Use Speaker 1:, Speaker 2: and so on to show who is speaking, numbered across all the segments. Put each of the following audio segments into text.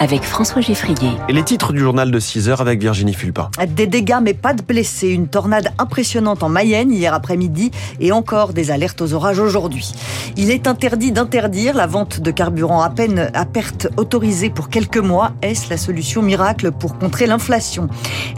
Speaker 1: avec François Geffrier.
Speaker 2: Et les titres du journal de 6 heures avec Virginie Fulpin.
Speaker 3: Des dégâts mais pas de blessés. Une tornade impressionnante en Mayenne hier après-midi et encore des alertes aux orages aujourd'hui. Il est interdit d'interdire la vente de carburant à peine à perte autorisée pour quelques mois. Est-ce la solution miracle pour contrer l'inflation?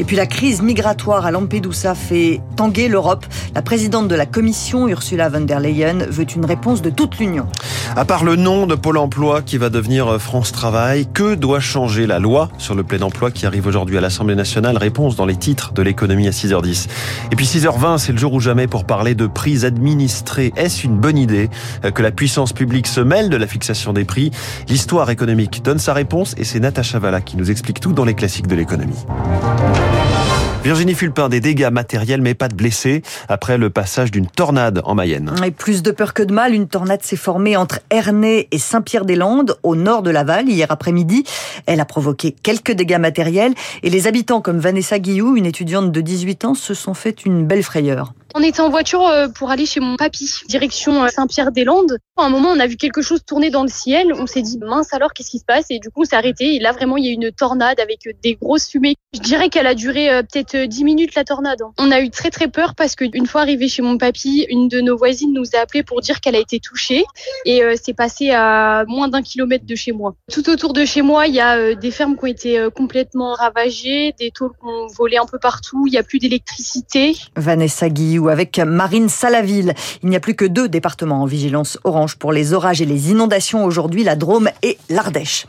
Speaker 3: Et puis la crise migratoire à Lampedusa fait tanguer l'Europe. La présidente de la Commission, Ursula von der Leyen, veut une réponse de toute l'Union.
Speaker 2: À part le nom de Pôle emploi qui va devenir France Travail, que doit changer la loi sur le plein emploi qui arrive aujourd'hui à l'Assemblée nationale Réponse dans les titres de l'économie à 6h10. Et puis 6h20, c'est le jour ou jamais pour parler de prix administrés. Est-ce une bonne idée que la puissance publique se mêle de la fixation des prix? L'histoire économique donne sa réponse et c'est Natacha Valla qui nous explique tout dans les classiques de l'économie. Virginie Fulpin, des dégâts matériels mais pas de blessés après le passage d'une tornade en Mayenne.
Speaker 3: Et plus de peur que de mal, une tornade s'est formée entre Ernée et Saint-Pierre-des-Landes, au nord de Laval, hier après-midi. Elle a provoqué quelques dégâts matériels et les habitants comme Vanessa Guillou, une étudiante de 18 ans, se sont fait une belle frayeur.
Speaker 4: On était en voiture euh, pour aller chez mon papy, direction euh, Saint-Pierre-des-Landes. À un moment, on a vu quelque chose tourner dans le ciel. On s'est dit, mince alors, qu'est-ce qui se passe? Et du coup, on s'est arrêté. Et là, vraiment, il y a eu une tornade avec euh, des grosses fumées. Je dirais qu'elle a duré peut-être 10 minutes, la tornade. On a eu très très peur parce qu'une fois arrivé chez mon papy, une de nos voisines nous a appelé pour dire qu'elle a été touchée. Et c'est passé à moins d'un kilomètre de chez moi. Tout autour de chez moi, il y a des fermes qui ont été complètement ravagées, des tôles qui ont volé un peu partout. Il n'y a plus d'électricité.
Speaker 3: Vanessa Guillou avec Marine Salaville. Il n'y a plus que deux départements en vigilance orange pour les orages et les inondations aujourd'hui, la Drôme et l'Ardèche.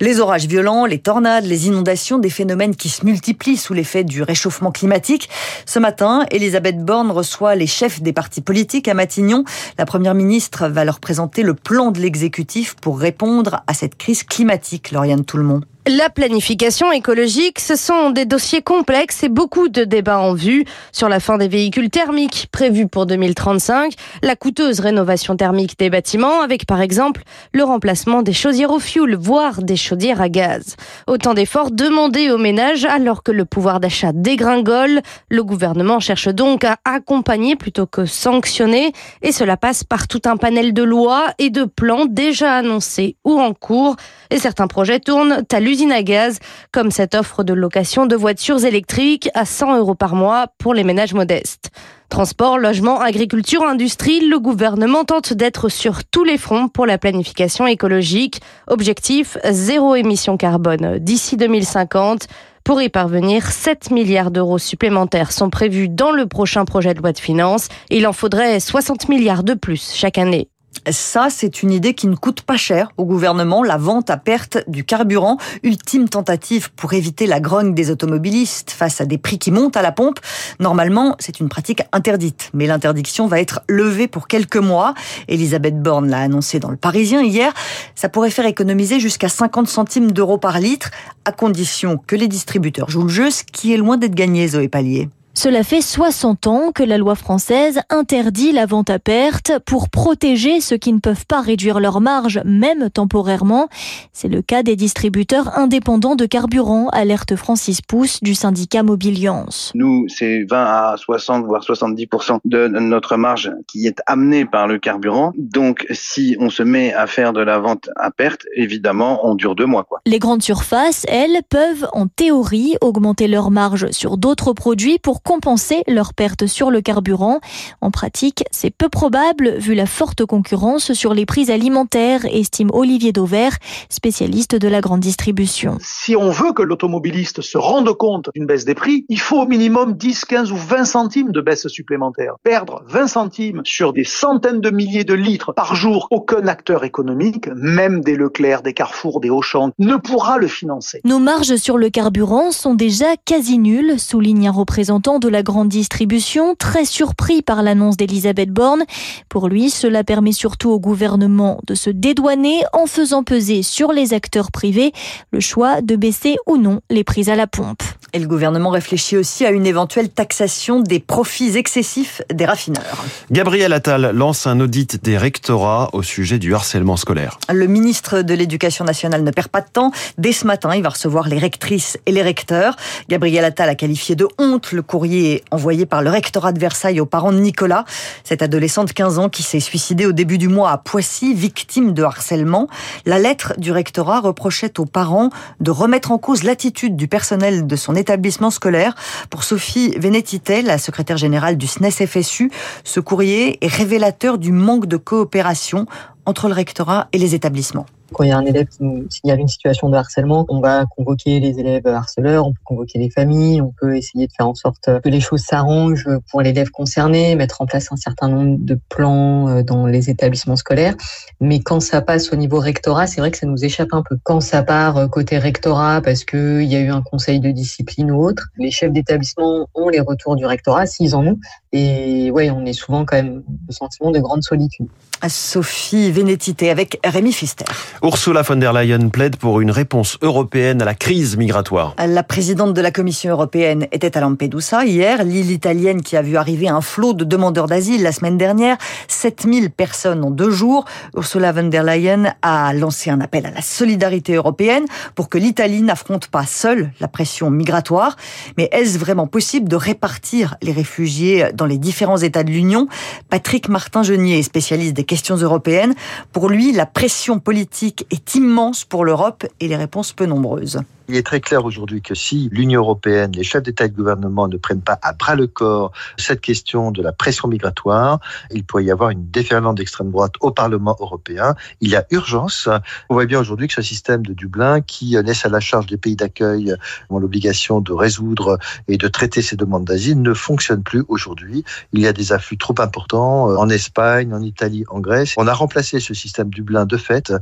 Speaker 3: Les orages violents, les tornades, les inondations, des phénomènes qui se multiplient sous l'effet du réchauffement climatique. Ce matin, Elisabeth Borne reçoit les chefs des partis politiques à Matignon. La première ministre va leur présenter le plan de l'exécutif pour répondre à cette crise climatique, Lauriane Tout-le-Monde.
Speaker 5: La planification écologique, ce sont des dossiers complexes et beaucoup de débats en vue sur la fin des véhicules thermiques prévus pour 2035, la coûteuse rénovation thermique des bâtiments avec par exemple le remplacement des chaudières au fioul, voire des chaudières à gaz. Autant d'efforts demandés aux ménages alors que le pouvoir d'achat dégringole. Le gouvernement cherche donc à accompagner plutôt que sanctionner et cela passe par tout un panel de lois et de plans déjà annoncés ou en cours et certains projets tournent à l'usine à gaz, comme cette offre de location de voitures électriques à 100 euros par mois pour les ménages modestes. Transport, logement, agriculture, industrie, le gouvernement tente d'être sur tous les fronts pour la planification écologique. Objectif, zéro émission carbone d'ici 2050. Pour y parvenir, 7 milliards d'euros supplémentaires sont prévus dans le prochain projet de loi de finances. Il en faudrait 60 milliards de plus chaque année.
Speaker 3: Ça, c'est une idée qui ne coûte pas cher au gouvernement, la vente à perte du carburant, ultime tentative pour éviter la grogne des automobilistes face à des prix qui montent à la pompe. Normalement, c'est une pratique interdite, mais l'interdiction va être levée pour quelques mois. Elisabeth Borne l'a annoncé dans le Parisien hier. Ça pourrait faire économiser jusqu'à 50 centimes d'euros par litre, à condition que les distributeurs jouent le jeu, ce qui est loin d'être gagné, Zoé Pallier.
Speaker 6: Cela fait 60 ans que la loi française interdit la vente à perte pour protéger ceux qui ne peuvent pas réduire leur marge, même temporairement. C'est le cas des distributeurs indépendants de carburant, alerte Francis Pousse du syndicat Mobiliance.
Speaker 7: Nous, c'est 20 à 60 voire 70% de notre marge qui est amenée par le carburant. Donc, si on se met à faire de la vente à perte, évidemment, on dure deux mois. Quoi.
Speaker 6: Les grandes surfaces, elles, peuvent en théorie augmenter leur marge sur d'autres produits pour compenser leurs pertes sur le carburant. En pratique, c'est peu probable vu la forte concurrence sur les prix alimentaires, estime Olivier Dauvert, spécialiste de la grande distribution.
Speaker 8: Si on veut que l'automobiliste se rende compte d'une baisse des prix, il faut au minimum 10, 15 ou 20 centimes de baisse supplémentaire. Perdre 20 centimes sur des centaines de milliers de litres par jour, aucun acteur économique, même des Leclerc, des Carrefour, des Auchan, ne pourra le financer.
Speaker 6: Nos marges sur le carburant sont déjà quasi nulles, souligne un représentant de la grande distribution, très surpris par l'annonce d'Elisabeth Borne. Pour lui, cela permet surtout au gouvernement de se dédouaner en faisant peser sur les acteurs privés le choix de baisser ou non les prix à la pompe.
Speaker 3: Et le gouvernement réfléchit aussi à une éventuelle taxation des profits excessifs des raffineurs.
Speaker 2: Gabriel Attal lance un audit des rectorats au sujet du harcèlement scolaire.
Speaker 3: Le ministre de l'Éducation nationale ne perd pas de temps. Dès ce matin, il va recevoir les rectrices et les recteurs. Gabriel Attal a qualifié de honte le courrier envoyé par le rectorat de Versailles aux parents de Nicolas, cette adolescente de 15 ans qui s'est suicidée au début du mois à Poissy, victime de harcèlement. La lettre du rectorat reprochait aux parents de remettre en cause l'attitude du personnel de son établissement scolaire. Pour Sophie Vénétité, la secrétaire générale du SNES-FSU, ce courrier est révélateur du manque de coopération entre le rectorat et les établissements.
Speaker 9: Quand il y a un élève qui nous signale une situation de harcèlement, on va convoquer les élèves harceleurs, on peut convoquer les familles, on peut essayer de faire en sorte que les choses s'arrangent pour l'élève concerné, mettre en place un certain nombre de plans euh, dans les établissements scolaires. Mais quand ça passe au niveau rectorat, c'est vrai que ça nous échappe un peu. Quand ça part euh, côté rectorat parce qu'il y a eu un conseil de discipline ou autre, les chefs d'établissement ont les retours du rectorat s'ils en ont. Et ouais, on est souvent quand même le sentiment de grande solitude.
Speaker 3: Sophie Vénétité avec Rémi Fister.
Speaker 2: Ursula von der Leyen plaide pour une réponse européenne à la crise migratoire.
Speaker 3: La présidente de la Commission européenne était à Lampedusa hier, l'île italienne qui a vu arriver un flot de demandeurs d'asile la semaine dernière, 7000 personnes en deux jours. Ursula von der Leyen a lancé un appel à la solidarité européenne pour que l'Italie n'affronte pas seule la pression migratoire. Mais est-ce vraiment possible de répartir les réfugiés dans les différents États de l'Union? Patrick Martin-Genier, spécialiste des questions européennes, pour lui, la pression politique est immense pour l'Europe et les réponses peu nombreuses.
Speaker 10: Il est très clair aujourd'hui que si l'Union européenne, les chefs d'État et de gouvernement ne prennent pas à bras le corps cette question de la pression migratoire, il pourrait y avoir une déferlante d'extrême droite au Parlement européen. Il y a urgence. On voit bien aujourd'hui que ce système de Dublin qui laisse à la charge des pays d'accueil l'obligation de résoudre et de traiter ces demandes d'asile ne fonctionne plus aujourd'hui. Il y a des afflux trop importants en Espagne, en Italie, en Grèce. On a remplacé ce système Dublin de fait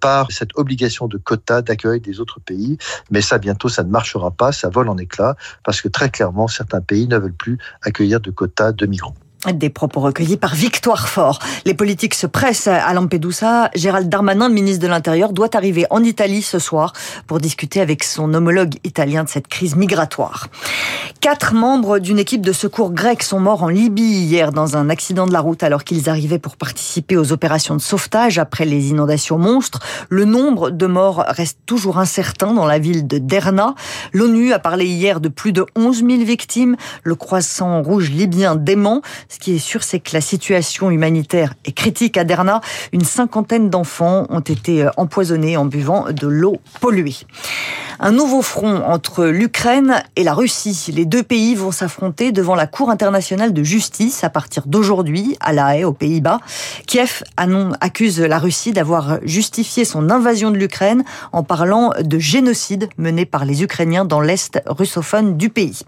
Speaker 10: par cette obligation de quotas d'accueil des autres pays. Ça, bientôt, ça ne marchera pas, ça vole en éclats, parce que très clairement, certains pays ne veulent plus accueillir de quotas de migrants.
Speaker 3: Des propos recueillis par Victoire Fort. Les politiques se pressent à Lampedusa. Gérald Darmanin, ministre de l'Intérieur, doit arriver en Italie ce soir pour discuter avec son homologue italien de cette crise migratoire. Quatre membres d'une équipe de secours grec sont morts en Libye hier dans un accident de la route alors qu'ils arrivaient pour participer aux opérations de sauvetage après les inondations monstres. Le nombre de morts reste toujours incertain dans la ville de Derna. L'ONU a parlé hier de plus de 11 000 victimes. Le croissant rouge libyen dément. Ce qui est sûr, c'est que la situation humanitaire est critique à Derna. Une cinquantaine d'enfants ont été empoisonnés en buvant de l'eau polluée. Un nouveau front entre l'Ukraine et la Russie. Les deux pays vont s'affronter devant la Cour internationale de justice à partir d'aujourd'hui à La Haye, aux Pays-Bas. Kiev accuse la Russie d'avoir justifié son invasion de l'Ukraine en parlant de génocide mené par les Ukrainiens dans l'Est russophone du pays.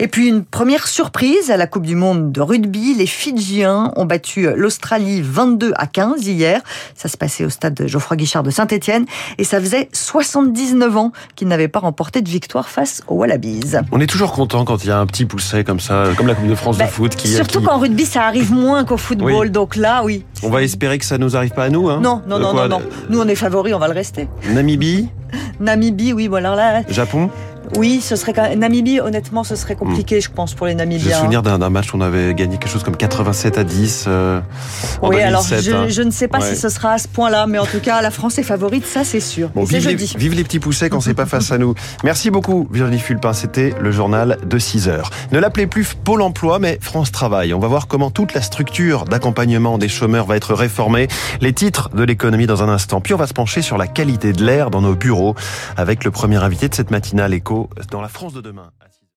Speaker 3: Et puis une première surprise à la Coupe du Monde de rugby. Les Fidjiens ont battu l'Australie 22 à 15 hier. Ça se passait au stade Geoffroy Guichard de Saint-Etienne et ça faisait 79 ans qu'ils n'avaient pas remporté de victoire face aux Wallabies.
Speaker 2: On est toujours content quand il y a un petit pousset comme ça, comme la Coupe de France
Speaker 3: Bah,
Speaker 2: de foot. Qui,
Speaker 3: Surtout
Speaker 2: qui-
Speaker 3: qu'en rugby, ça arrive moins qu'au football.
Speaker 2: Oui.
Speaker 3: Donc là, oui.
Speaker 2: On va espérer que ça nous arrive pas à nous. Hein.
Speaker 3: Non, non, non,
Speaker 2: quoi,
Speaker 3: non, non. Nous, on est favoris, on va le rester.
Speaker 2: Namibie,
Speaker 3: Namibie, oui, bon alors là,
Speaker 2: Japon.
Speaker 3: Oui, ce serait quand même... Namibie, honnêtement, ce serait compliqué, je pense, pour les Namibiens.
Speaker 2: souvenir d'un d'un match où on avait gagné quelque chose comme 87 à 10 euh, en
Speaker 3: Oui, alors
Speaker 2: 2007.
Speaker 3: je,
Speaker 2: hein.
Speaker 3: je ne sais pas
Speaker 2: Ouais.
Speaker 3: si ce sera à ce point-là, mais en tout cas, la France est favorite, ça c'est sûr.
Speaker 2: Bon, vive, les,
Speaker 3: jeudi.
Speaker 2: vive les petits poussets quand c'est pas face à nous. Merci beaucoup Virginie Fulpin, c'était le journal de 6 heures. Ne l'appelez plus Pôle emploi, mais France Travail. On va voir comment toute la structure d'accompagnement des chômeurs va être réformée. Les titres de l'économie dans un instant. Puis on va se pencher sur la qualité de l'air dans nos bureaux avec le premier invité de cette matinale dans la France de demain.